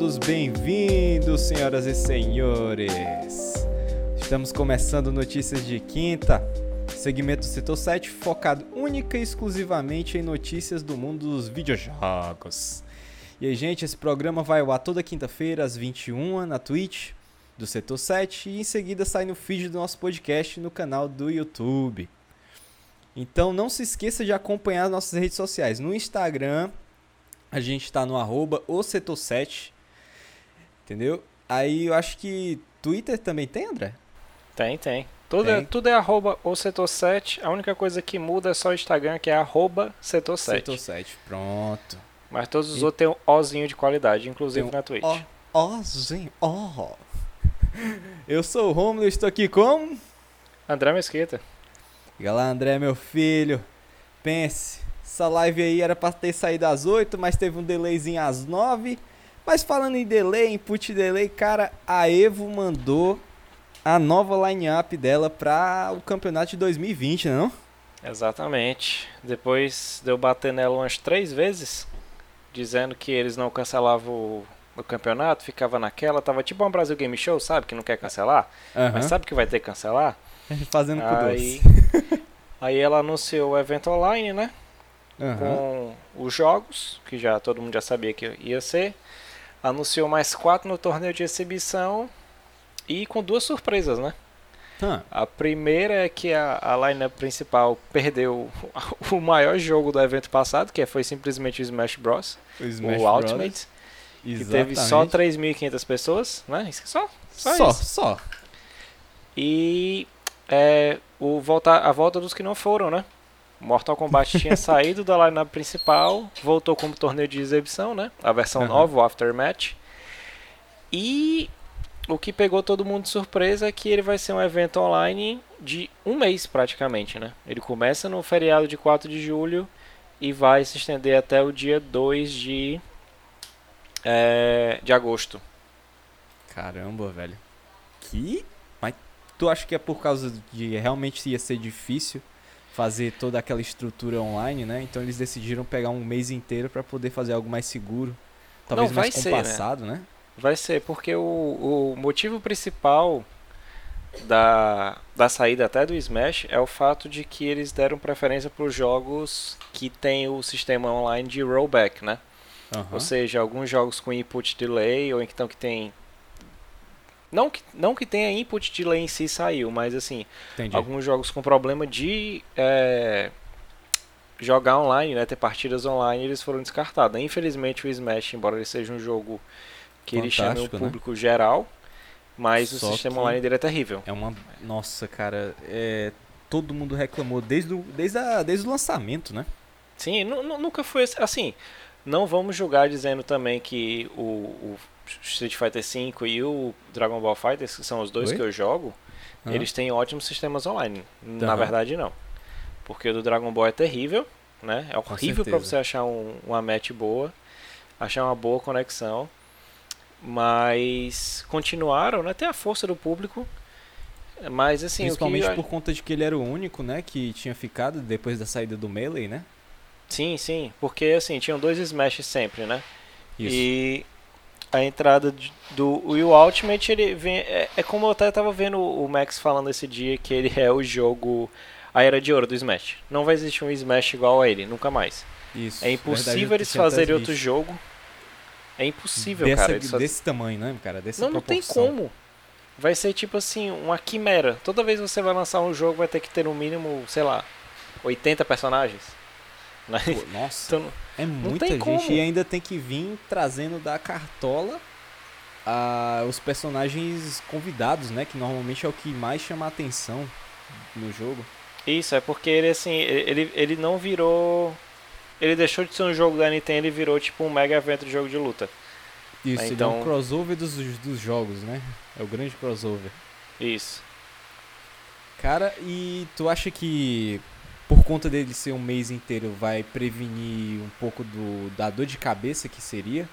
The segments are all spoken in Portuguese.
Todos bem-vindos, senhoras e senhores. Estamos começando notícias de quinta, segmento setor 7 focado única e exclusivamente em notícias do mundo dos videojogos. E aí, gente, esse programa vai ao ar toda quinta-feira às 21 na Twitch do setor 7 e em seguida sai no feed do nosso podcast no canal do YouTube. Então não se esqueça de acompanhar as nossas redes sociais. No Instagram, a gente está no arroba o setor 7. Entendeu? Aí eu acho que Twitter também tem, André? Tem, tem. Tudo, tem. É, tudo é arroba o setor 7. A única coisa que muda é só o Instagram, que é arroba setor 7. Setor 7, pronto. Mas todos os e... outros têm um Ozinho de qualidade, inclusive um na Twitch. Ozinho, ó. Eu sou o Romulo, estou aqui com... André Mesquita. Diga lá, André, meu filho. Pense, essa live aí era para ter saído às 8, mas teve um delayzinho às 9. Mas falando em delay, input delay, cara, a Evo mandou a nova line-up dela para o campeonato de 2020, não? Exatamente. Depois de eu bater nela umas três vezes, dizendo que eles não cancelavam o, o campeonato, ficava naquela, tava tipo um Brasil Game Show, sabe? Que não quer cancelar, uhum. mas sabe que vai ter que cancelar. Fazendo com aí, aí ela anunciou o evento online, né? Uhum. Com os jogos, que já todo mundo já sabia que ia ser. Anunciou mais quatro no torneio de exibição e com duas surpresas, né? Uhum. A primeira é que a, a lineup principal perdeu o maior jogo do evento passado, que foi simplesmente o Smash Bros. O, Smash o Ultimate. Que teve só 3.500 pessoas, né? Só, só, só, só. E é, o volta, a volta dos que não foram, né? Mortal Kombat tinha saído da lineup principal, voltou como torneio de exibição, né? A versão uhum. nova, o Aftermatch. E o que pegou todo mundo de surpresa é que ele vai ser um evento online de um mês praticamente, né? Ele começa no feriado de 4 de julho e vai se estender até o dia 2 de, é, de agosto. Caramba, velho. Que Tu acha que é por causa de realmente ia ser difícil fazer toda aquela estrutura online, né? Então eles decidiram pegar um mês inteiro para poder fazer algo mais seguro, talvez Não, mais compassado, ser, né? né? Vai ser, porque o, o motivo principal da, da saída até do Smash é o fato de que eles deram preferência para os jogos que tem o sistema online de rollback, né? Uhum. Ou seja, alguns jogos com input delay ou então que tem não que, não que tenha input delay em si saiu, mas assim, Entendi. alguns jogos com problema de é, jogar online, né, ter partidas online, eles foram descartados. Infelizmente o Smash, embora ele seja um jogo que ele chame o né? público né? geral, mas Só o sistema online dele é terrível. É uma. Nossa, cara, é... todo mundo reclamou desde o, desde, a, desde o lançamento, né? Sim, nunca foi assim. Não vamos julgar dizendo também que o, o Street Fighter V e o Dragon Ball Fighter, que são os dois Oi? que eu jogo, uhum. eles têm ótimos sistemas online. Na verdade, não. Porque o do Dragon Ball é terrível, né? É horrível para você achar um, uma match boa, achar uma boa conexão. Mas continuaram, né? Tem a força do público. Mas assim, Principalmente por conta de que ele era o único, né? Que tinha ficado depois da saída do Melee, né? Sim, sim. Porque assim, tinham dois Smash sempre, né? Isso. E a entrada do Will Ultimate, ele vem, é, é, como eu até estava vendo o Max falando esse dia, que ele é o jogo, a era de ouro do Smash. Não vai existir um Smash igual a ele, nunca mais. Isso, é impossível verdade, eles fazerem outro jogo. É impossível, Dessa, cara. Desse faz... tamanho, né, cara? Dessa não, proporção. não tem como. Vai ser tipo assim, uma quimera. Toda vez que você vai lançar um jogo, vai ter que ter no mínimo, sei lá, 80 personagens. Né? Pô, nossa. Então, é muita gente como. e ainda tem que vir trazendo da cartola a, os personagens convidados, né? Que normalmente é o que mais chama a atenção no jogo. Isso, é porque ele assim, ele, ele não virou. Ele deixou de ser um jogo da Nintendo e virou tipo um mega evento de jogo de luta. Isso, então... ele é um então crossover dos, dos jogos, né? É o grande crossover. Isso. Cara, e tu acha que por conta dele ser um mês inteiro, vai prevenir um pouco do, da dor de cabeça que seria?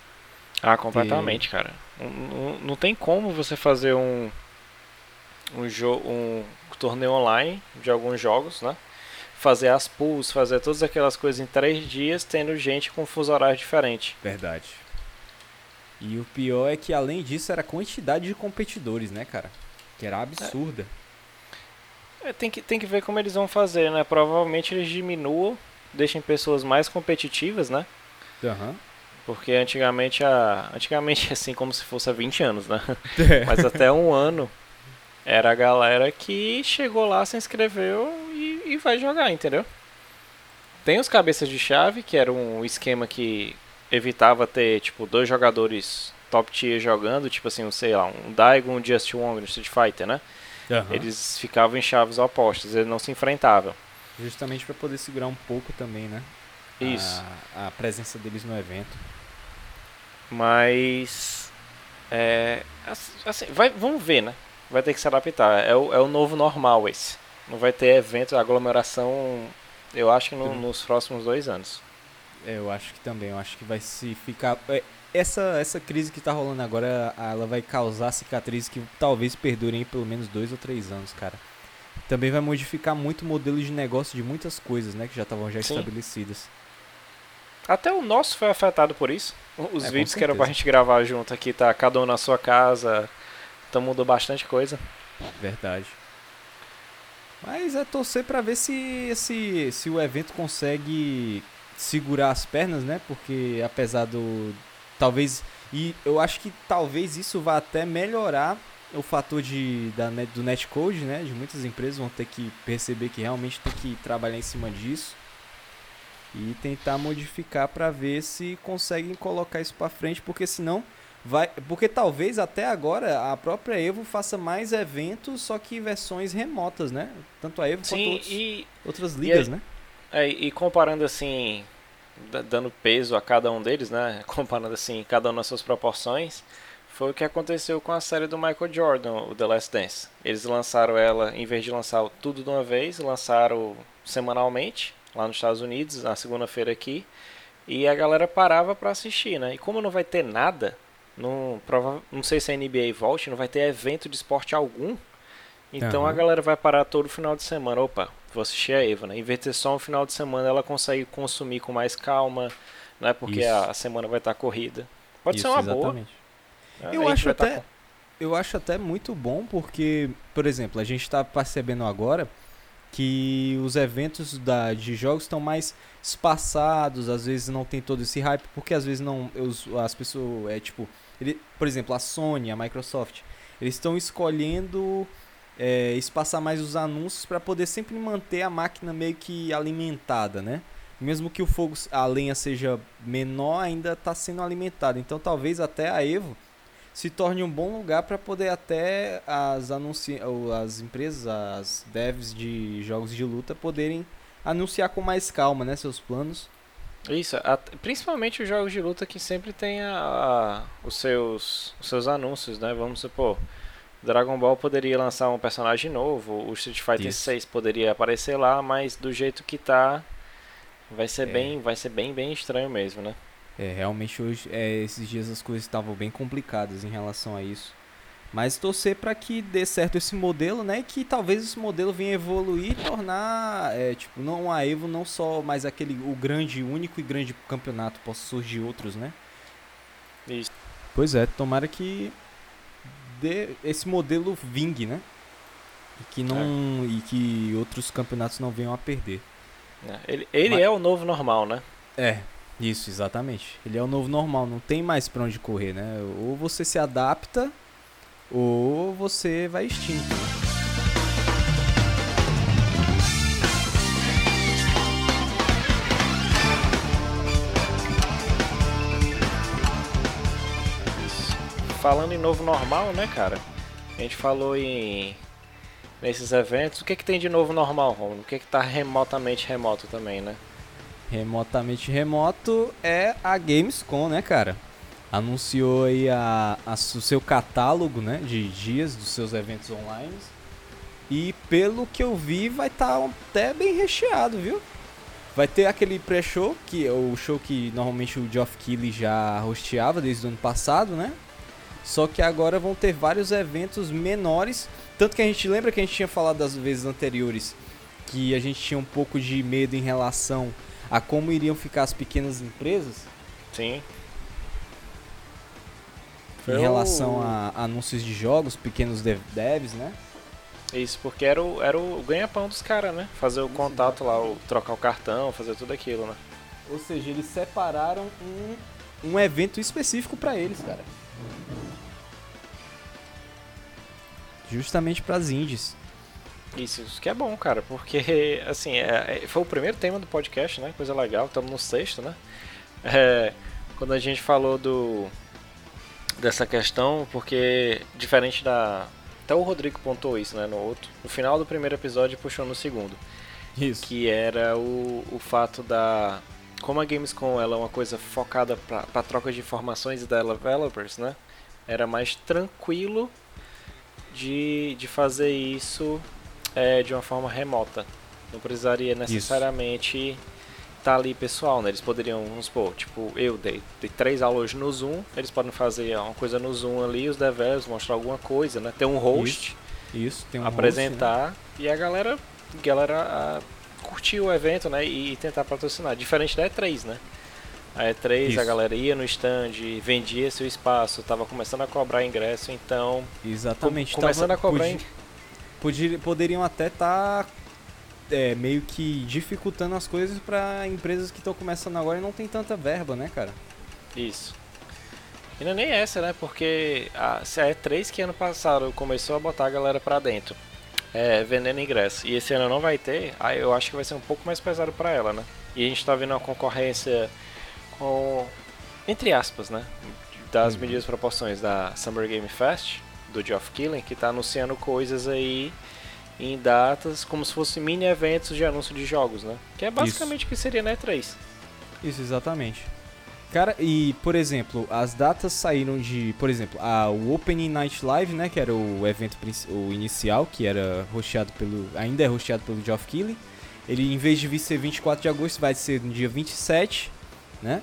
Ah, completamente, cara. Não, não, não, tem como você fazer um um, jogo, um torneio online de alguns jogos, né? Fazer as pools, fazer todas aquelas coisas em três dias, tendo gente com fuso horário diferente. Verdade. E o pior é que além disso era a quantidade de competidores, né, cara? Que era absurda. É, tem, que, tem que ver como eles vão fazer, né? Provavelmente eles diminuam, deixem pessoas mais competitivas, né? Aham. Porque antigamente, a, antigamente assim como se fosse há 20 anos, né? É. Mas até um ano era a galera que chegou lá, se inscreveu e, e vai jogar, entendeu? Tem os cabeças de chave, que era um esquema que evitava ter, tipo, dois jogadores top tier jogando, tipo assim, um, sei lá, um Daigo um Just Wong no Street Fighter, né? Uhum. Eles ficavam em chaves opostas, eles não se enfrentavam. Justamente para poder segurar um pouco também, né? Isso. A, a presença deles no evento. Mas. É. Assim, vai, vamos ver, né? Vai ter que se adaptar. É o, é o novo normal esse. Não vai ter evento, aglomeração, eu acho que no, nos próximos dois anos. É, eu acho que também. Eu acho que vai se ficar. Essa, essa crise que tá rolando agora, ela vai causar cicatrizes que talvez perdurem pelo menos dois ou três anos, cara. Também vai modificar muito o modelo de negócio de muitas coisas, né? Que já estavam já Sim. estabelecidas. Até o nosso foi afetado por isso. Os é, vídeos que eram pra gente gravar junto aqui, tá cada um na sua casa. Então mudou bastante coisa. Verdade. Mas é torcer para ver se, se, se o evento consegue segurar as pernas, né? Porque apesar do. Talvez. E eu acho que talvez isso vá até melhorar o fator de, da, do netcode, né? De muitas empresas vão ter que perceber que realmente tem que trabalhar em cima disso e tentar modificar para ver se conseguem colocar isso para frente, porque senão vai, porque talvez até agora a própria Evo faça mais eventos, só que versões remotas, né? Tanto a Evo Sim, quanto outros, e, outras ligas, e, né? É, e comparando assim, dando peso a cada um deles, né? Comparando assim, cada um nas suas proporções, foi o que aconteceu com a série do Michael Jordan, o The Last Dance. Eles lançaram ela, em vez de lançar tudo de uma vez, lançaram semanalmente lá nos Estados Unidos, na segunda-feira aqui, e a galera parava para assistir, né? E como não vai ter nada, não, prova, não sei se a NBA volte, não vai ter evento de esporte algum, então uhum. a galera vai parar todo final de semana. Opa, vou assistir a Eva, né? Em vez de ter só um final de semana, ela consegue consumir com mais calma, né? Porque a, a, semana vai estar corrida. Pode Isso, ser uma exatamente. boa. Eu acho até, tá... eu acho até muito bom porque, por exemplo, a gente está percebendo agora que os eventos da, de jogos estão mais espaçados, às vezes não tem todo esse hype, porque às vezes não os, as pessoas é tipo, ele, por exemplo, a Sony, a Microsoft, eles estão escolhendo é, espaçar mais os anúncios para poder sempre manter a máquina meio que alimentada, né? Mesmo que o fogo, a lenha seja menor, ainda está sendo alimentada. Então talvez até a Evo se torne um bom lugar para poder até as, anunci as empresas, as devs de jogos de luta poderem anunciar com mais calma, né, seus planos. Isso, principalmente os jogos de luta que sempre tem a, a, os, seus, os seus anúncios, né? Vamos supor, Dragon Ball poderia lançar um personagem novo, o Street Fighter Isso. 6 poderia aparecer lá, mas do jeito que tá, vai ser é. bem, vai ser bem, bem estranho mesmo, né? É, realmente hoje, é, esses dias as coisas estavam bem complicadas em relação a isso. Mas torcer para que dê certo esse modelo, né? Que talvez esse modelo venha evoluir e tornar, é, tipo, não a Evo não só mais aquele o grande, único e grande campeonato, possa surgir outros, né? Isso. Pois é, tomara que dê esse modelo vingue, né? E que não é. e que outros campeonatos não venham a perder. É, ele, ele Mas, é o novo normal, né? É, isso, exatamente. Ele é o novo normal, não tem mais pra onde correr, né? Ou você se adapta, ou você vai extinto. Falando em novo normal, né, cara? A gente falou em nesses eventos. O que que tem de novo normal, Romulo? O que que tá remotamente remoto também, né? remotamente remoto é a Gamescom, né, cara? Anunciou aí a, a, o seu catálogo, né, de dias dos seus eventos online. E pelo que eu vi, vai estar tá até bem recheado, viu? Vai ter aquele pré-show, que é o show que normalmente o Geoff Keighley já hosteava desde o ano passado, né? Só que agora vão ter vários eventos menores. Tanto que a gente lembra que a gente tinha falado das vezes anteriores que a gente tinha um pouco de medo em relação a como iriam ficar as pequenas empresas. Sim. Em relação a anúncios de jogos, pequenos dev devs, né? Isso, porque era o, era o ganha-pão dos caras, né? Fazer o contato lá, o, trocar o cartão, fazer tudo aquilo, né? Ou seja, eles separaram um, um evento específico para eles, cara. Justamente para as indies. Isso, isso que é bom, cara, porque, assim, é, é, foi o primeiro tema do podcast, né? Coisa legal, estamos no sexto, né? É, quando a gente falou do dessa questão, porque diferente da, até o Rodrigo pontou isso, né, no outro. No final do primeiro episódio puxou no segundo. Isso. Que era o, o fato da como a Gamescom ela é uma coisa focada para troca de informações e developers, né? Era mais tranquilo de, de fazer isso é, de uma forma remota. Não precisaria necessariamente isso tá ali pessoal, né? Eles poderiam, vamos supor, tipo, eu dei, dei três aulas no Zoom, eles podem fazer uma coisa no Zoom ali, os devs mostrar alguma coisa, né? Ter um host, isso, isso tem um apresentar host, né? e a galera, galera a, curtir o evento, né? E, tentar patrocinar. Diferente da E3, né? A E3 isso. a galera ia no stand, vendia seu espaço, tava começando a cobrar ingresso, então. Exatamente. Com, começando tava, a cobrar. Podia, poderiam até estar tá é, meio que dificultando as coisas para empresas que estão começando agora e não tem tanta verba, né, cara? Isso. E não é nem essa, né? Porque a, a E3 que ano passado começou a botar a galera pra dentro, é, vendendo ingresso, e esse ano não vai ter, aí eu acho que vai ser um pouco mais pesado para ela, né? E a gente tá vendo uma concorrência com, entre aspas, né? Das uhum. medidas proporções da Summer Game Fest, do Geoff Killing, que tá anunciando coisas aí em datas como se fossem mini eventos de anúncio de jogos, né? Que é basicamente o que seria na E3. Isso, exatamente. Cara, e por exemplo, as datas saíram de, por exemplo, a, o Opening Night Live, né, que era o evento o inicial, que era rosteado pelo, ainda é rosteado pelo Geoff Keighley. Ele em vez de vir ser 24 de agosto, vai ser no dia 27, né?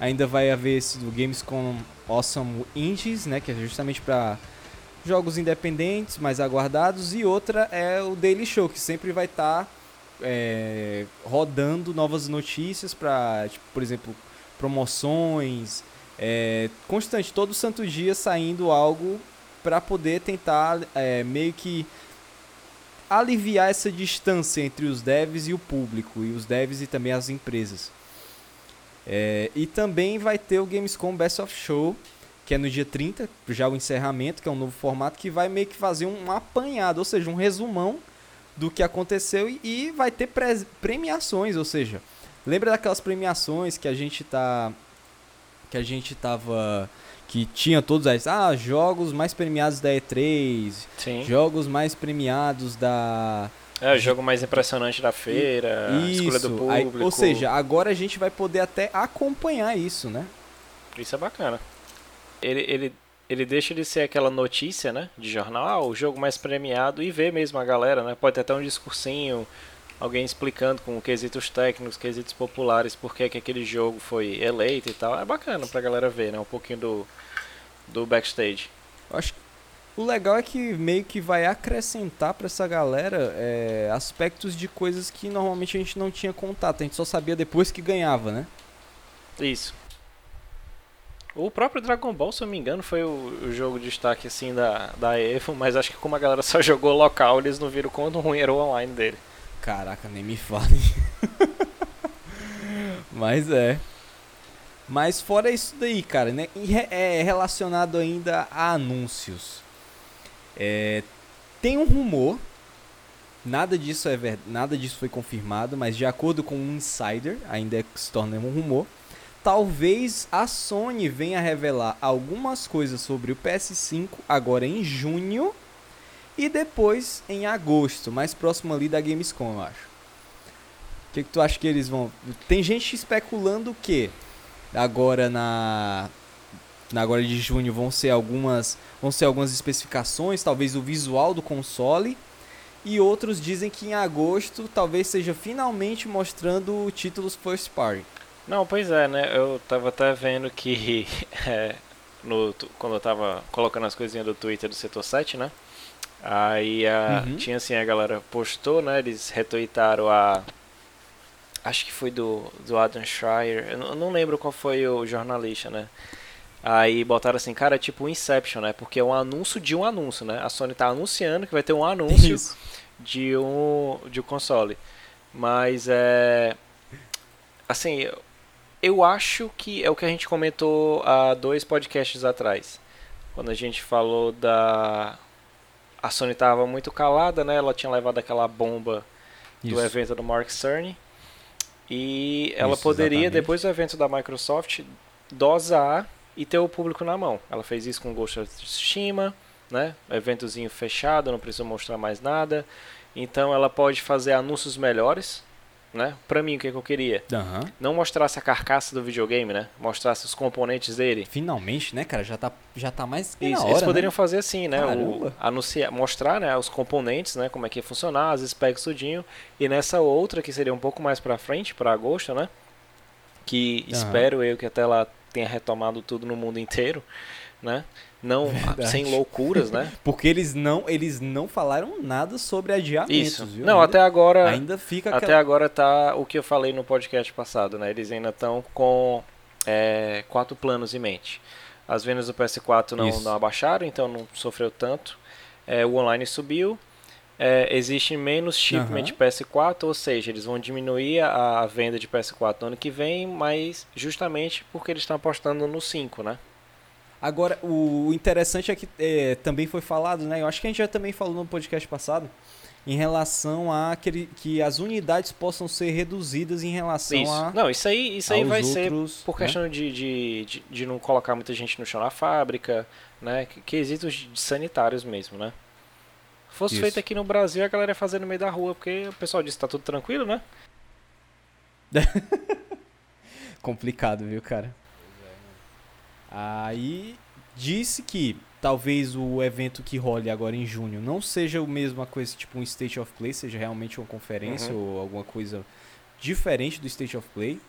Ainda vai haver esse do Gamescom Awesome Indies, né, que é justamente para jogos independentes mais aguardados e outra é o Daily Show que sempre vai estar tá, é, rodando novas notícias para, tipo, por exemplo, promoções, é, constante todo santo dia saindo algo para poder tentar é, meio que aliviar essa distância entre os devs e o público e os devs e também as empresas. É, e também vai ter o Gamescom Best of Show que é no dia 30, já o encerramento, que é um novo formato que vai meio que fazer um apanhado, ou seja, um resumão do que aconteceu e, e vai ter pre premiações, ou seja, lembra daquelas premiações que a gente tá que a gente tava que tinha todos as ah, jogos mais premiados da E3, Sim. jogos mais premiados da é, o jogo mais impressionante da feira, isso, escolha do público. Aí, ou seja, agora a gente vai poder até acompanhar isso, né? Isso é bacana ele, ele, ele deixa de ser aquela notícia, né, de jornal, ah, o jogo mais premiado, e ver mesmo a galera, né, pode ter até um discursinho, alguém explicando com quesitos técnicos, quesitos populares, por que, que aquele jogo foi eleito e tal, é bacana pra galera ver, né, um pouquinho do, do backstage. Acho que o legal é que meio que vai acrescentar para essa galera é, aspectos de coisas que normalmente a gente não tinha contato, a gente só sabia depois que ganhava, né? Isso. O próprio Dragon Ball, se eu não me engano, foi o, o, jogo de destaque assim da, da EVO, mas acho que como a galera só jogou local, eles não viram quanto ruim era o online dele. Caraca, nem me fale. mas é. Mas fora isso daí, cara, né? É relacionado ainda a anúncios. É, tem um rumor, nada disso é verdade, nada disso foi confirmado, mas de acordo com um insider, ainda é se torna um rumor talvez a Sony venha revelar algumas coisas sobre o PS5 agora em junho e depois em agosto, mais próximo ali da Gamescom, eu acho. O que, que tu acha que eles vão. Tem gente especulando que agora na. Na agora de junho vão ser algumas. Vão ser algumas especificações, talvez o visual do console. E outros dizem que em agosto talvez seja finalmente mostrando títulos first party. Não, pois é, né? Eu tava até vendo que é, no, quando eu tava colocando as coisinhas do Twitter do setor 7, né? Aí a, uhum. tinha assim, a galera postou, né? Eles retweetaram a. Acho que foi do, do Adam Schreier. Eu não, lembro qual foi o jornalista, né? Aí botaram assim, cara, é tipo Inception, né? Porque é um anúncio de um anúncio, né? A Sony tá anunciando que vai ter um anúncio Isso. de um, de um console. Mas é. Assim, eu acho que é o que a gente comentou há dois podcasts atrás. Quando a gente falou da. A Sony tava muito calada, né? Ela tinha levado aquela bomba do Isso. evento do Mark Cerny. E ela Isso, poderia, exatamente. depois do evento da Microsoft, dosar e ter o público na mão. Ela fez isso com Ghost of Tsushima, né? Eventozinho fechado, não precisa mostrar mais nada. Então ela pode fazer anúncios melhores, né? Pra mim, o que, que eu queria? Aham. Não mostrasse a carcaça do videogame, né? Mostrasse os componentes dele. Finalmente, né, cara? Já tá, já tá mais que na Isso, hora, eles né? poderiam fazer assim, né? O, anunciar, mostrar né, os componentes, né? Como é que ia funcionar, as specs tudinho. E nessa outra, que seria um pouco mais pra frente, pra agosto, né? Que Aham. espero eu que até lá tenha retomado tudo no mundo inteiro, né? Não Verdade. sem loucuras, né? Porque eles não, eles não falaram nada sobre adiamentos, Isso. viu? Não, ainda, até agora. ainda fica Até aquela... agora tá o que eu falei no podcast passado, né? Eles ainda estão com é, quatro planos em mente. As vendas do PS4 não, Isso. não abaixaram, então não sofreu tanto. É, o online subiu. É, existe menos shipment Aham. de PS4, ou seja, eles vão diminuir a, a venda de PS4 no ano que vem, mas justamente porque eles estão apostando no 5, né? Agora, o interessante é que é, também foi falado, né? Eu acho que a gente já também falou no podcast passado, em relação a aquele, que as unidades possam ser reduzidas em relação Isso. a Não, isso aí, isso aí vai ser outros, por né? questão de, de, de, de não colocar muita gente no chão na fábrica, né? que- Quesitos sanitários mesmo, né? Fosse Isso. feito aqui no Brasil, a galera ia fazer no meio da rua, porque o pessoal disse que tá tudo tranquilo, né? complicado, viu, cara? Aí disse que talvez o evento que role agora em junho não seja o mesma coisa, tipo um State of Play, seja realmente uma conferência Uhum. ou alguma coisa diferente do State of Play.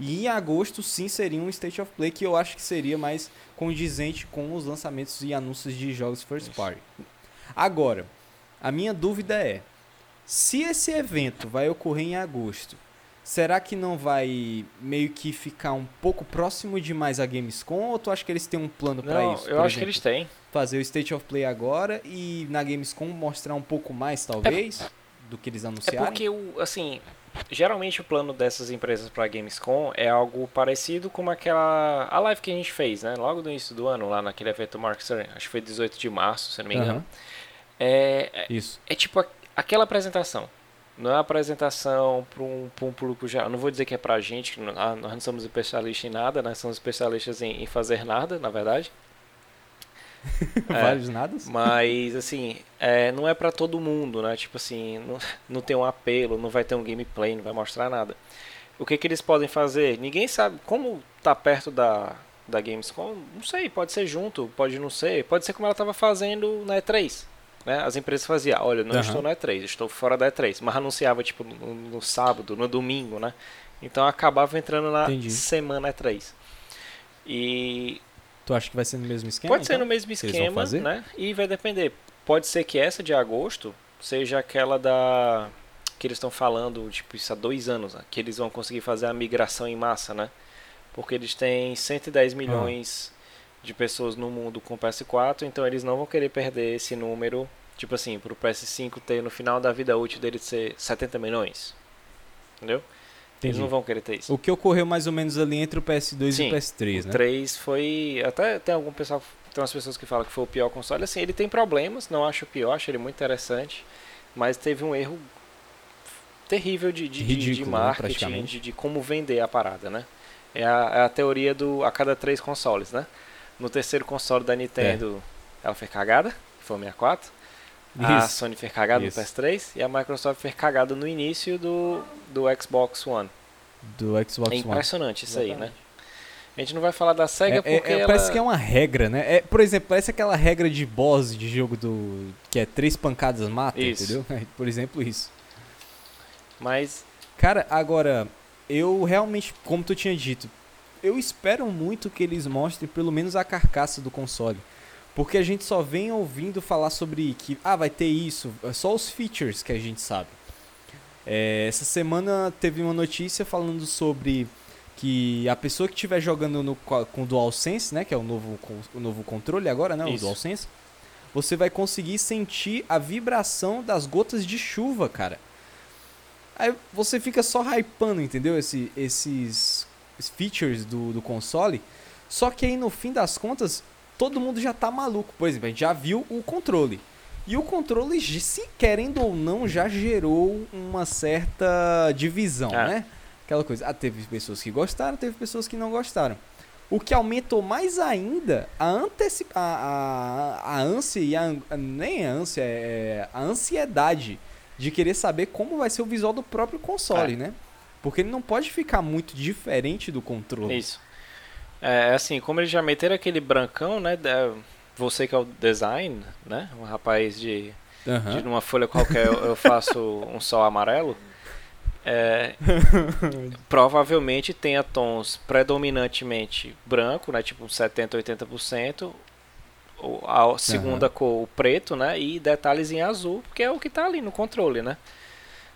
E em agosto sim seria um State of Play que eu acho que seria mais condizente com os lançamentos e anúncios de jogos first party. Agora, a minha dúvida é, se esse evento vai ocorrer em agosto, será que não vai meio que ficar um pouco próximo demais a Gamescom ou tu acha que eles têm um plano pra Não, isso? eu acho que exemplo, eles têm. fazer o State of Play agora e na Gamescom mostrar um pouco mais talvez do que eles É anunciaram? porque, o, assim, geralmente o plano dessas empresas pra Gamescom é algo parecido com aquela a live que a gente fez, né? Logo no início do ano, lá naquele evento Mark Cerny, acho que foi 18 de março, se não me engano. Aham, É, é- Isso. é tipo aquela apresentação. Não é uma apresentação para um, um público já. Não vou dizer que é pra gente, que não- ah, nós não somos especialistas em nada, nós somos especialistas em, em fazer nada, na verdade. É. Vários nadas? Mas, assim, é, não é pra todo mundo, né? Tipo assim, não, não tem um apelo, não vai ter um gameplay, não vai mostrar nada. O que, que eles podem fazer? Ninguém sabe. Como tá perto da, da Gamescom, não sei, pode ser junto, pode não ser. Pode ser como ela tava fazendo na E3. Né? As empresas faziam, olha, não Aham. estou na E3, estou fora da E3. Mas anunciava, tipo, no, no sábado, no domingo, né? Então acabava entrando na Entendi. semana E3. E Tu acha que vai ser no mesmo esquema? Pode ser então? no mesmo esquema, né? E vai depender. Pode ser que essa de agosto seja aquela da que eles estão falando, tipo, isso há dois anos, né? que eles vão conseguir fazer a migração em massa, né? Porque eles têm 110 milhões de pessoas no mundo com PS4, então eles não vão querer perder esse número, tipo assim, pro PS5 ter no final da vida útil dele ser 70 milhões. Entendeu? Eles Entendi. não vão querer ter isso. O que ocorreu mais ou menos ali entre o PS2 Sim, e o PS3, O né? 3 foi. Até tem algum pessoal. Tem umas pessoas que falam que foi o pior console. Assim, ele tem problemas, não acho o pior, acho ele muito interessante. Mas teve um erro terrível de, de, de- de Ridículo, né, marketing, praticamente. de, de como vender a parada, né? É a, é a teoria do a cada três consoles, né? No terceiro console da Nintendo, ela foi cagada, que foi o 64. A Isso. Sony fez cagada Isso. no PS3 e a Microsoft fez cagada no início do, do Xbox One. Do Xbox É One. impressionante isso aí, né? Exatamente. A gente não vai falar da SEGA É- é- porque é- ela... Parece que é uma regra, né? É, por exemplo, parece aquela regra de boss de jogo do. que é três pancadas mata, Isso. entendeu? É, por exemplo, isso. Mas Cara, agora, eu realmente, como tu tinha dito, eu espero muito que eles mostrem pelo menos a carcaça do console. Porque a gente só vem ouvindo falar sobre que, ah, vai ter isso, é só os features que a gente sabe. É, essa semana teve uma notícia falando sobre que a pessoa que estiver jogando no, com o DualSense, né, que é o novo, o novo controle agora, né, Isso. o DualSense, você vai conseguir sentir a vibração das gotas de chuva, cara. Aí você fica só hypando, entendeu? Esse, esses features do, do console. Só que aí no fim das contas, todo mundo já tá maluco. Por exemplo, a gente já viu o controle. E o controle, se querendo ou não, já gerou uma certa divisão, É. né? Aquela coisa. Ah, teve pessoas que gostaram, teve pessoas que não gostaram. O que aumentou mais ainda a, anteci a, a, a ânsia e a, nem a ânsia, é a ansiedade de querer saber como vai ser o visual do próprio console, É. né? Porque ele não pode ficar muito diferente do controle. Isso. É assim, como eles já meteram aquele brancão, né? Você que é o design, né? Um rapaz de, Aham. de numa folha qualquer eu, eu faço um sol amarelo. É, provavelmente tenha tons predominantemente branco, né? Tipo uns 70, 80%. O- A segunda cor, o preto, né? E detalhes em azul, porque é o que tá ali no controle, né?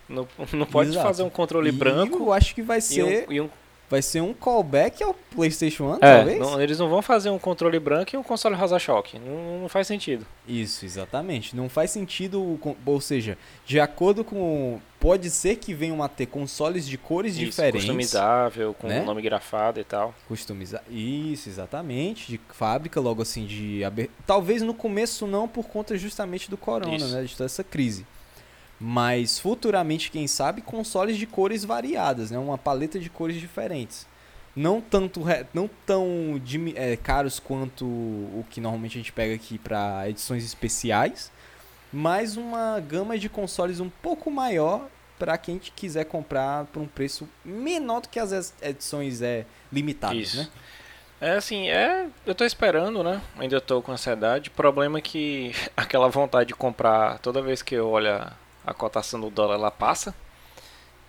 Não, não pode Exato. fazer um controle E branco Eu acho que vai e ser, um, e um vai ser um callback ao PlayStation 1, É, talvez? não- eles não vão fazer um controle branco e um console rosa-choque. Não, não faz sentido. Isso, exatamente. Não faz sentido, ou seja, de acordo com. Pode ser que venham a ter consoles de cores Isso, diferentes. customizável, com né? nome grafado e tal. Customizar. Isso, exatamente. De fábrica, logo assim, de. aber- Talvez no começo não, por conta justamente do corona, Isso. né? De toda essa crise. Mas futuramente, quem sabe, consoles de cores variadas, né? Uma paleta de cores diferentes. Não tanto não tão é, caros quanto o que normalmente a gente pega aqui para edições especiais, mas uma gama de consoles um pouco maior para quem quiser comprar por um preço menor do que as es- edições é, limitadas, Isso. né? É assim, é. Eu tô esperando, né? Ainda tô com ansiedade. O problema é que aquela vontade de comprar toda vez que eu olho a- cotação do dólar, ela passa.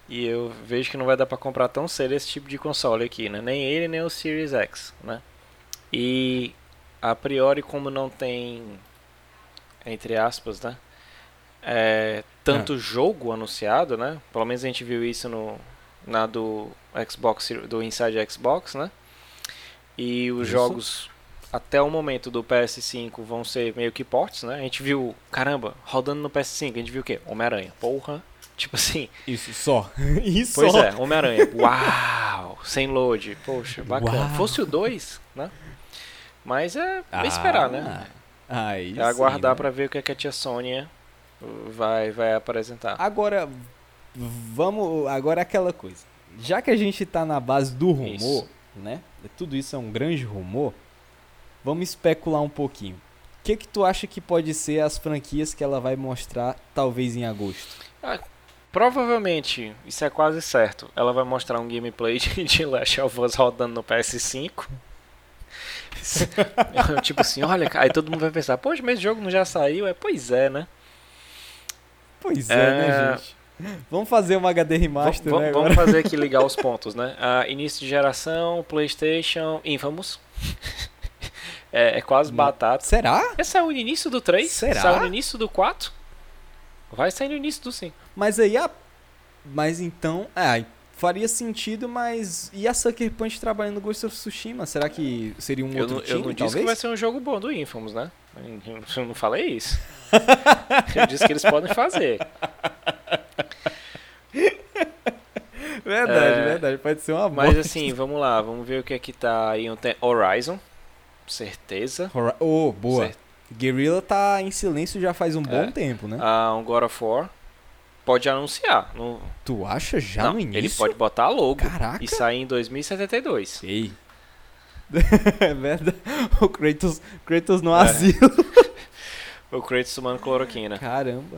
E eu vejo que não vai dar pra comprar tão cedo esse tipo de console aqui, né? Nem ele, nem o Series X, né? E a priori, como não tem, entre aspas, né? É, tanto jogo anunciado, né? Pelo menos a gente viu isso no na do Xbox, do Inside Xbox, né? E os Isso. jogos até o momento do PS5 vão ser meio que ports, né? A gente viu, caramba, rodando no PS5, a gente viu o quê? Homem-Aranha. Porra. Tipo assim, Isso, só. Isso pois só. é, Homem-Aranha. Uau! Sem load. Poxa, bacana. Uau. Fosse o 2, né? Mas é, é esperar, né? Ah, Aí É aguardar né? pra ver o que, é que a tia Sônia vai, vai apresentar. Agora, vamos. Agora é aquela coisa. Já que a gente tá na base do rumor, Isso. né? Tudo isso é um grande rumor. Vamos especular um pouquinho. O que que tu acha que pode ser as franquias que ela vai mostrar talvez em agosto? Provavelmente, isso é quase certo. Ela vai mostrar um gameplay de, de Last of Us rodando no PS5. tipo assim, olha, aí todo mundo vai pensar, poxa, mas esse jogo não já saiu? É, pois é, né? Pois é, É. né, gente? Vamos fazer uma HD remaster, Vam- né? vamos Agora? fazer aqui ligar os pontos, né? Ah, início de geração, PlayStation, Infamous. É, é quase Não. batata. Será? Esse saiu no início do 3? Será? Saiu no início do 4? Vai sair no início do 5. Mas aí a. Mas então. É, faria sentido, mas. E a Sucker Punch trabalhando no Ghost of Tsushima? Será que seria um Eu outro não, eu time, não disse talvez? que vai ser um jogo bom do Infamous, né? Eu não falei isso. eu disse que eles podem fazer. Verdade, É, verdade. Pode ser uma Mas bosta. assim, vamos lá, vamos ver o que é que tá aí. Tem Horizon, certeza. Hora- Oh, boa. Guerrilla tá em silêncio já faz um bom É. tempo, né? Ah, um God of War. Pode anunciar. No... Tu acha já não, no início? ele pode botar logo Caraca. e sair em 2072. Sei. é verdade. O Kratos, Kratos no É. asilo. O Kratos tomando cloroquina. Caramba.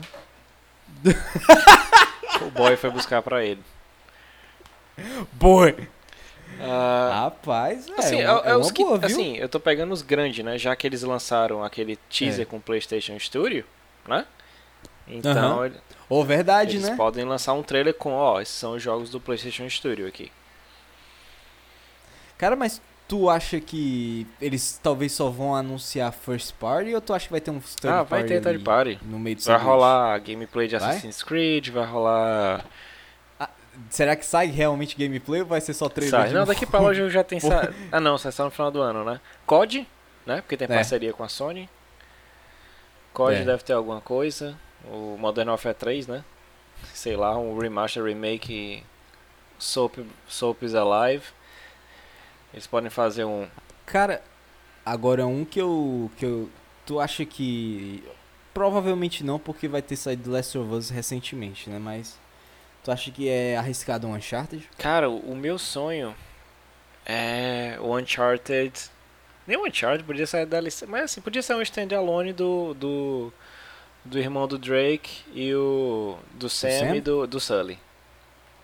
O boy foi buscar pra ele. Boy. Ah, Rapaz, é, assim, é, é, uma, é é os que, boa, assim, eu tô pegando os grandes, né? Já que eles lançaram aquele teaser É. com o PlayStation Studio, né? Então, Aham. ele- Ô, verdade, eles né? podem lançar um trailer com, ó, esses são os jogos do PlayStation Studio aqui. Cara, mas tu acha que eles talvez só vão anunciar first party ou tu acha que vai ter um third ah, party vai ter third party. no meio do Vai rolar gameplay de Vai? Assassin's Creed, vai rolar Será que sai realmente gameplay ou vai ser só trailer? Sai. Não, novo? daqui pra jogo já tem. sa- Ah, não, sai só no final do ano, né? COD, né? Porque tem É. parceria com a Sony. COD É. deve ter alguma coisa. O Modern Warfare 3, né? Sei lá, um remaster, remake. Soap, Soap is Alive. Eles podem fazer um. Cara, agora um que eu, que eu. Tu acha que. Provavelmente não, porque vai ter saído Last of Us recentemente, né? Mas. Tu acha que é arriscado um Uncharted? Cara, o meu sonho é o Uncharted. Nem o Uncharted, podia ser da lista. Mas assim, podia ser um standalone do. do. do irmão do Drake e o. do Sam, Sam? e do, do Sully.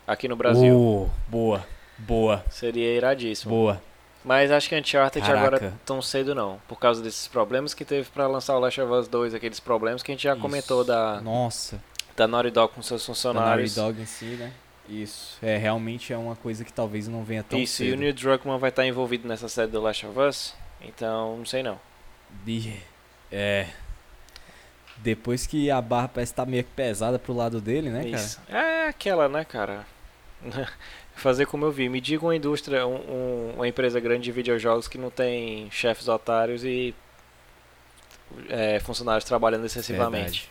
Aqui no Brasil. Oh, boa, boa, Seria iradíssimo. boa. Mas acho que Uncharted Caraca. agora tão cedo não. Por causa desses problemas que teve pra lançar o Last of Us 2, aqueles problemas que a gente já Isso. comentou da, Nossa. Da Naughty Dog com seus Da Naughty funcionários. Dog em si, né? Isso. É, realmente é uma coisa que talvez não venha tão Isso, e o cedo. Neil Druckmann vai estar envolvido nessa série do Last of Us. Então, não sei não. De- É. Depois que a barra parece estar meio que pesada pro lado dele, né, cara? Isso. É aquela, né, cara? Fazer como eu vi. Me diga uma indústria, um- um- uma empresa grande de videojogos que não tem chefes otários e é, funcionários trabalhando excessivamente.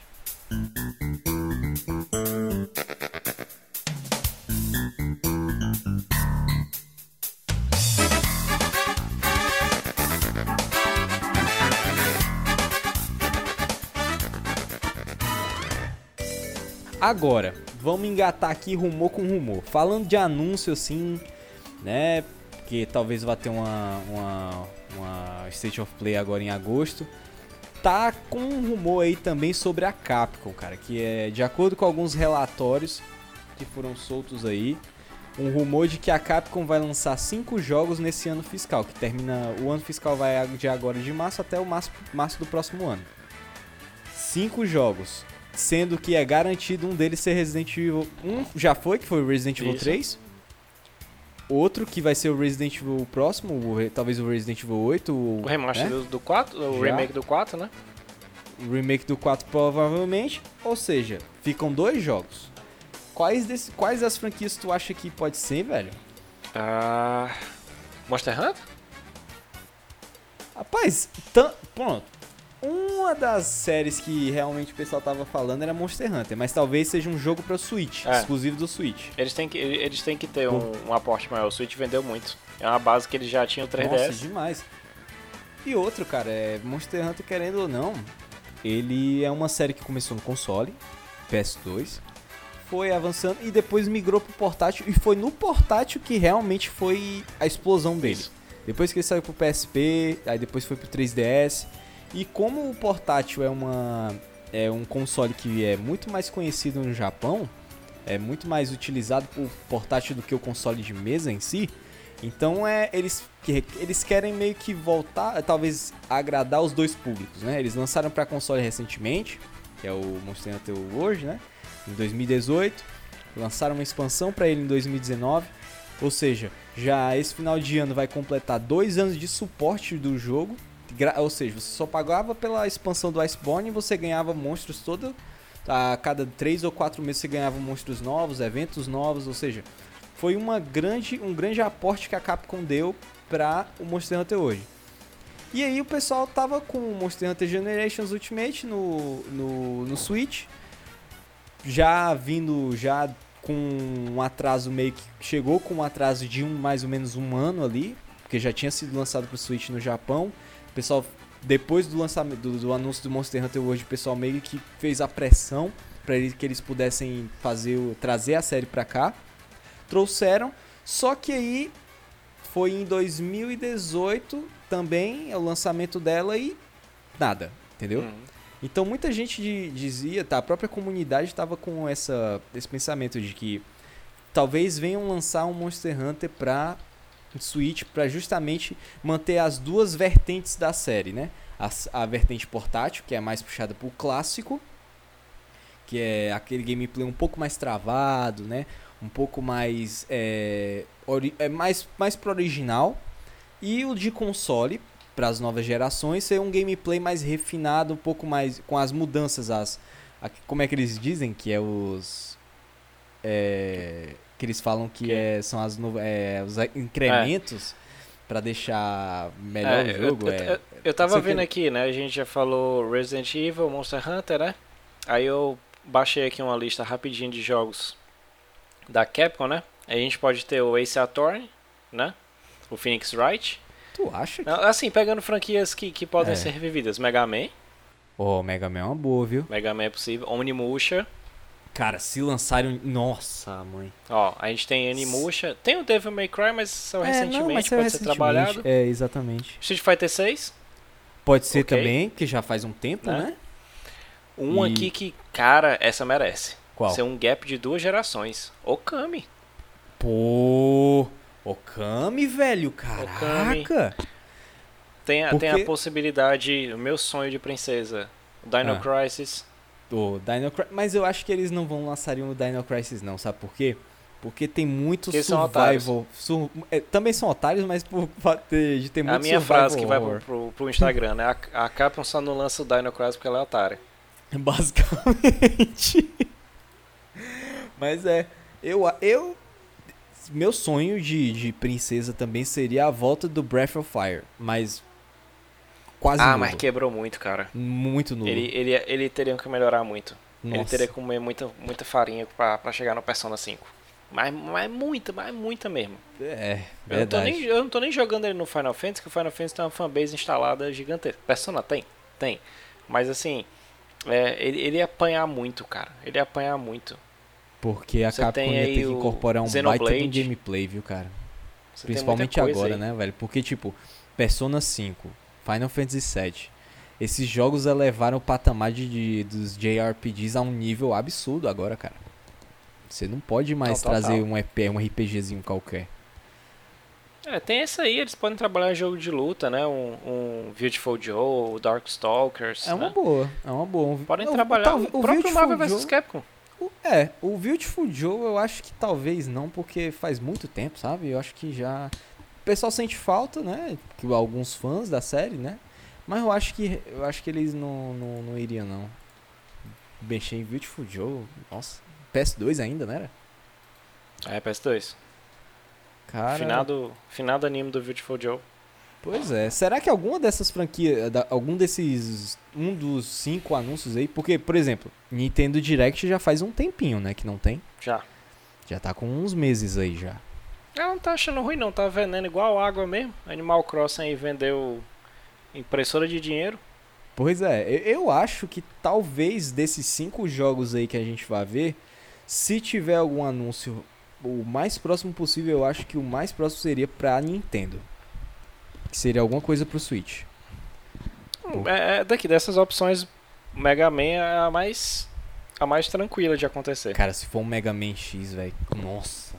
Agora, vamos engatar aqui rumor com rumor. Falando de anúncio assim, né? Que talvez vá ter uma, uma, uma State of Play agora em agosto. Tá com um rumor aí também sobre a Capcom, cara. Que é de acordo com alguns relatórios que foram soltos aí. Um rumor de que a Capcom vai lançar cinco jogos nesse ano fiscal, que termina. O ano fiscal vai de agora de março até o março, março do próximo ano. Cinco jogos. Sendo que é garantido um deles ser Resident Evil 1. Já foi, que foi o Resident Evil Isso. 3. Outro que vai ser o Resident Evil próximo, o talvez o Resident Evil 8. O remaster né? do, do 4, o Já. remake do 4, né? O remake do 4 provavelmente. Ou seja, ficam dois jogos. Quais, desse, quais das franquias tu acha que pode ser, velho? Ah, Monster Hunter? Rapaz, pronto. Uma das séries que realmente o pessoal tava falando era Monster Hunter, mas talvez seja um jogo pra Switch, É. exclusivo do Switch. Eles têm que, eles têm que ter um, um aporte maior. O Switch vendeu muito. É uma base que eles já tinham 3DS. Nossa, demais. E outro, cara, é Monster Hunter, querendo ou não, ele é uma série que começou no console, PS2, foi avançando e depois migrou pro portátil, e foi no portátil que realmente foi a explosão dele. Isso. Depois que ele saiu pro PSP, aí depois foi pro 3DS. E como o portátil é uma é um console que é muito mais conhecido no Japão, é muito mais utilizado por portátil do que o console de mesa em si. Então é eles eles querem meio que voltar, talvez agradar os dois públicos, né? Eles lançaram para console recentemente, que é o Monster Hunter World, né? Em 2018, lançaram uma expansão para ele em 2019. Ou seja, já esse final de ano vai completar dois anos de suporte do jogo. Ou seja, você só pagava pela expansão do Iceborne e você ganhava monstros todo. A cada três ou quatro meses você ganhava monstros novos, eventos novos. Ou seja, foi uma grande, um grande aporte que a Capcom deu para o Monster Hunter hoje. E aí o pessoal tava com o Monster Hunter Generations Ultimate no, no, no Switch. Já vindo já com um atraso meio que chegou com um atraso de um mais ou menos um ano ali, porque já tinha sido lançado pro Switch no Japão. O pessoal depois do lançamento do, do anúncio do Monster Hunter World, o pessoal meio que fez a pressão para que eles pudessem fazer o, trazer a série pra cá. Trouxeram, só que aí foi em 2018 também é o lançamento dela e nada, entendeu? Uhum. Então muita gente di- dizia, tá, a própria comunidade estava com essa, esse pensamento de que talvez venham lançar um Monster Hunter pra Switch para justamente manter as duas vertentes da série, né? A, a vertente portátil, que é mais puxada pro clássico, que é aquele gameplay um pouco mais travado, né? Um pouco mais é, é mais mais pro original e o de console para as novas gerações ser um gameplay mais refinado, um pouco mais com as mudanças, as a- como é que eles dizem que é os é, Que eles falam que Que? é, são as é, os incrementos pra deixar melhor É, o jogo. eu, é, eu, eu tava vendo aqui, né? A gente já falou Resident Evil, Monster Hunter, né? Aí eu baixei aqui uma lista rapidinho de jogos da Capcom, né? Aí a gente pode ter o Ace Attorney, né? O Phoenix Wright. Tu acha que... Assim, pegando franquias que, que podem É. ser revividas. Mega Man, Ó, Mega Man é uma boa, viu? Mega Man é possível. Onimusha. Cara, se lançarem... um- Nossa, mãe. Ó, a gente tem Onimusha. Tem o Devil May Cry, mas saiu recentemente, É, não, mas pode saiu ser recentemente. trabalhado. É, exatamente. Street Fighter 6. Pode ser Ok. também, que já faz um tempo, Né? né? Um E- aqui que, cara, essa merece. Qual? Ser um gap de duas gerações. Okami. Pô... Okami, velho, caraca! Tem, a- Porque- tem a possibilidade, o meu sonho de princesa, Dino Ah. Crisis. O Dino Crisis... Mas eu acho que eles não vão lançar o Dino Crisis não, sabe por quê? Porque tem muito survival... sur- é, também são otários, mas por de ter muito a minha frase que vai pro, horror. pro, pro Instagram, né? A, a Capcom só não lança o Dino Crisis porque ela é otária. Basicamente. Mas é, eu, eu meu sonho de, de princesa também seria a volta do Breath of Fire, mas quase ah, nulo. mas quebrou muito, cara. muito nulo. Ele, ele, ele teria que melhorar muito. Ele Nossa. teria que comer muita, muita farinha pra, pra chegar no Persona 5. Mas, mas muita, mas muita mesmo. É, Eu não, tô verdade. nem, eu não tô nem jogando ele no Final Fantasy, que o Final Fantasy tem uma fanbase instalada gigantesca. Persona tem? Tem. Mas assim, é, ele, ele ia apanhar muito, cara. Ele ia apanhar muito. Porque a Você Capcom ia ter que incorporar um baita gameplay, viu, cara? Você Principalmente agora, aí. né, velho? Porque, tipo, Persona 5, Final Fantasy VII, esses jogos elevaram o patamar de, de- dos JRPGs a um nível absurdo agora, cara. Você não pode mais trazer um EP, um RPGzinho qualquer. É, tem essa aí, eles podem trabalhar jogo de luta, né? Um, um Beautiful Joe, Darkstalkers. É uma né? boa, é uma boa. Podem Não, trabalhar. tal- o próprio Beautiful Marvel vs Capcom. o- É, o Beautiful Joe eu acho que talvez não, porque faz muito tempo, sabe? Eu acho que já. O pessoal sente falta, né? Que alguns fãs da série, né? Mas eu acho que eu acho que eles não, não, não iriam não. Mexer em Beautiful Joe, nossa. PS2 ainda, né? era? É, PS2. Cara. Finado, finado anime do Beautiful Joe. Pois é. Será que alguma dessas franquias, da- algum desses, um dos cinco anúncios aí, porque, por exemplo, Nintendo Direct já faz um tempinho, né, que não tem. Já. Já tá com uns meses aí já. Ela não tá achando ruim não, tá vendendo igual água mesmo. Animal Crossing aí vendeu impressora de dinheiro. Pois é, eu, acho que talvez desses cinco jogos aí que a gente vai ver, se tiver algum anúncio o mais próximo possível, eu acho que o mais próximo seria pra Nintendo. Que seria alguma coisa pro Switch. Pô. É, é daqui dessas opções, Mega Man é a mais a mais tranquila de acontecer. Cara, se for um Mega Man X, velho. Nossa,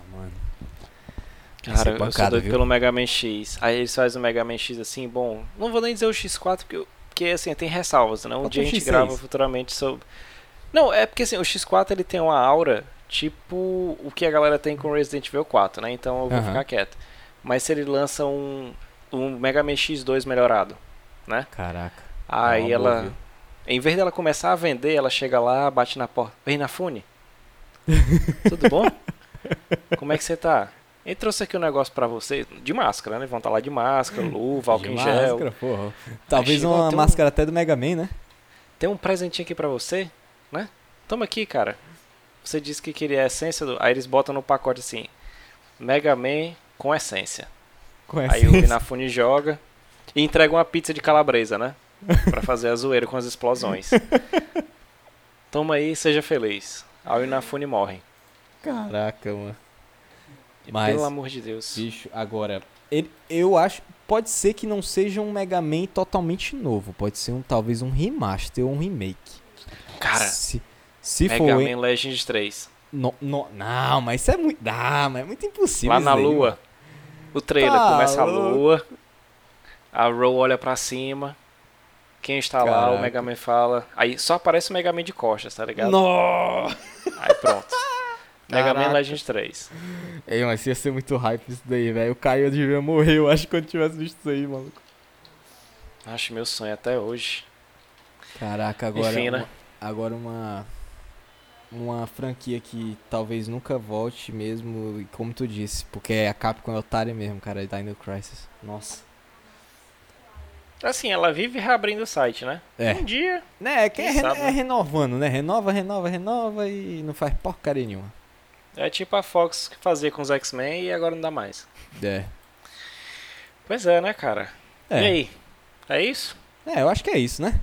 Cara, eu sou doido viu? pelo Mega Man X. Aí eles fazem o Mega Man X assim, bom, não vou nem dizer o X4 porque, eu- porque assim, tem ressalvas, né? Um Bota dia a gente X6. grava futuramente sobre Não, é porque assim, o X4 ele tem uma aura tipo o que a galera tem com Resident Evil 4, né? Então eu vou Aham. ficar quieto. Mas se ele lança um um Mega Man X2 melhorado, Caraca. aí boa, ela viu? em vez dela começar a vender, ela chega lá, bate na porta. Vem na Fune. Tudo bom? Como é que você tá? Ele trouxe aqui um negócio pra você, de máscara, né? Vão estar lá de máscara, luva, álcool em gel. máscara, porra. Talvez uma um- máscara até do Mega Man, né? Tem um presentinho aqui pra você, né? Toma aqui, cara. Você disse que queria a essência do. Aí eles botam no pacote assim: Mega Man com essência. Conhece Aí o Inafune joga e entrega uma pizza de calabresa, né? Pra fazer a zoeira com as explosões. Toma aí, seja feliz. Aí o Inafune morre. Caraca, mano. Mas- Pelo amor de Deus. Bicho, agora, ele- eu acho. Pode ser que não seja um Mega Man totalmente novo. Pode ser um talvez um remaster ou um remake. Cara, se, se Mega for. Man Legends 3. No, no- não, mas isso é muito. Ah, mas é muito impossível. Lá na daí, lua. mano. O trailer Tá começa a louco. lua. A Ro olha pra cima. Quem está lá, Caraca. o Mega Man fala. Aí só aparece o Mega Man de costas, tá ligado? Nossa! Aí pronto. Mega Man. Legends 3. Ei, mas ia ser muito hype isso daí, velho. O Caio devia morrer, eu acho, quando tivesse visto isso aí, maluco. Acho meu sonho até hoje. Caraca, agora. Enfim, né? uma- Agora uma. uma franquia que talvez nunca volte mesmo, como tu disse, porque a Capcom é otária mesmo, cara, Dino Crisis. Nossa. Assim, ela vive reabrindo o site, né? É. Um dia. Né, é que é, reno- é renovando, né? Renova, renova, renova e não faz porcaria nenhuma. É tipo a Fox que fazia com os X-Men e agora não dá mais. É. Pois é, né, cara? É. E aí? É isso? É, eu acho que é isso, né?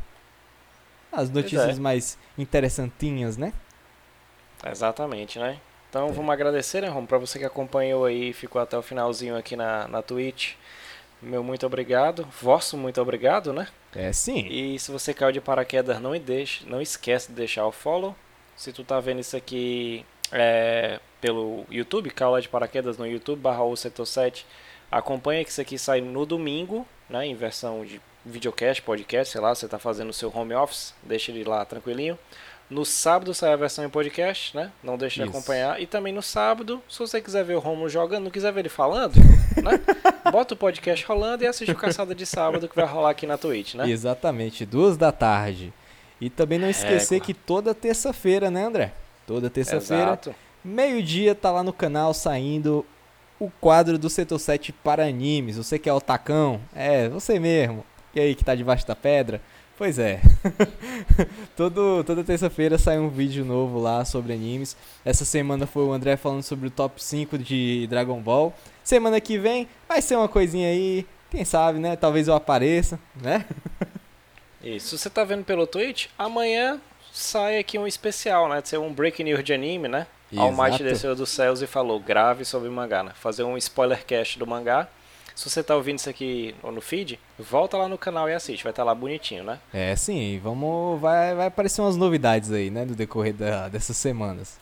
As notícias é. mais interessantinhas, né? Exatamente, né? Então vamos agradecer, né, Rom, pra você que acompanhou aí e ficou até o finalzinho aqui na, na Twitch. Meu muito obrigado. Vosso muito obrigado, né? É sim. E se você caiu de paraquedas, não, deixe, não esquece de deixar o follow. Se tu tá vendo isso aqui é, pelo YouTube, caiu lá de paraquedas no YouTube, barra o setor 7. Acompanha que isso aqui sai no domingo, né? Em versão de videocast, podcast, sei lá, você tá fazendo o seu home office, deixa ele lá tranquilinho. No sábado sai a versão em podcast, né? Não deixe de Isso. acompanhar. E também no sábado, se você quiser ver o Romulo jogando, não quiser ver ele falando, né? Bota o podcast rolando e assiste o Caçada de Sábado que vai rolar aqui na Twitch, né? Exatamente, duas da tarde. E também não esquecer Égua. que toda terça-feira, né, André? Toda terça-feira, meio-dia, tá lá no canal saindo o quadro do Setor 7 para animes. Você que é o tacão? É, você mesmo. E aí, que tá debaixo da pedra? Pois é. Todo, toda terça-feira sai um vídeo novo lá sobre animes. Essa semana foi o André falando sobre o top 5 de Dragon Ball. Semana que vem vai ser uma coisinha aí. Quem sabe, né? Talvez eu apareça, né? Isso. Você tá vendo pelo Twitch, amanhã sai aqui um especial, né? De ser um breaking news de anime, né? Almighty desceu dos céus e falou, grave sobre o mangá, né? Fazer um spoiler cast do mangá. Se você tá ouvindo isso aqui no feed, volta lá no canal e assiste, vai estar lá bonitinho, né? É, sim, vamos. Vai, vai aparecer umas novidades aí, né? No decorrer da- dessas semanas.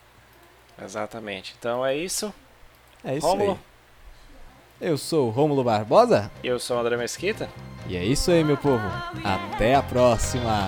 Exatamente. Então é isso. É isso Rômulo, aí. Eu sou o Rômulo Barbosa. eu sou o André Mesquita. E é isso aí, meu povo. Até a próxima.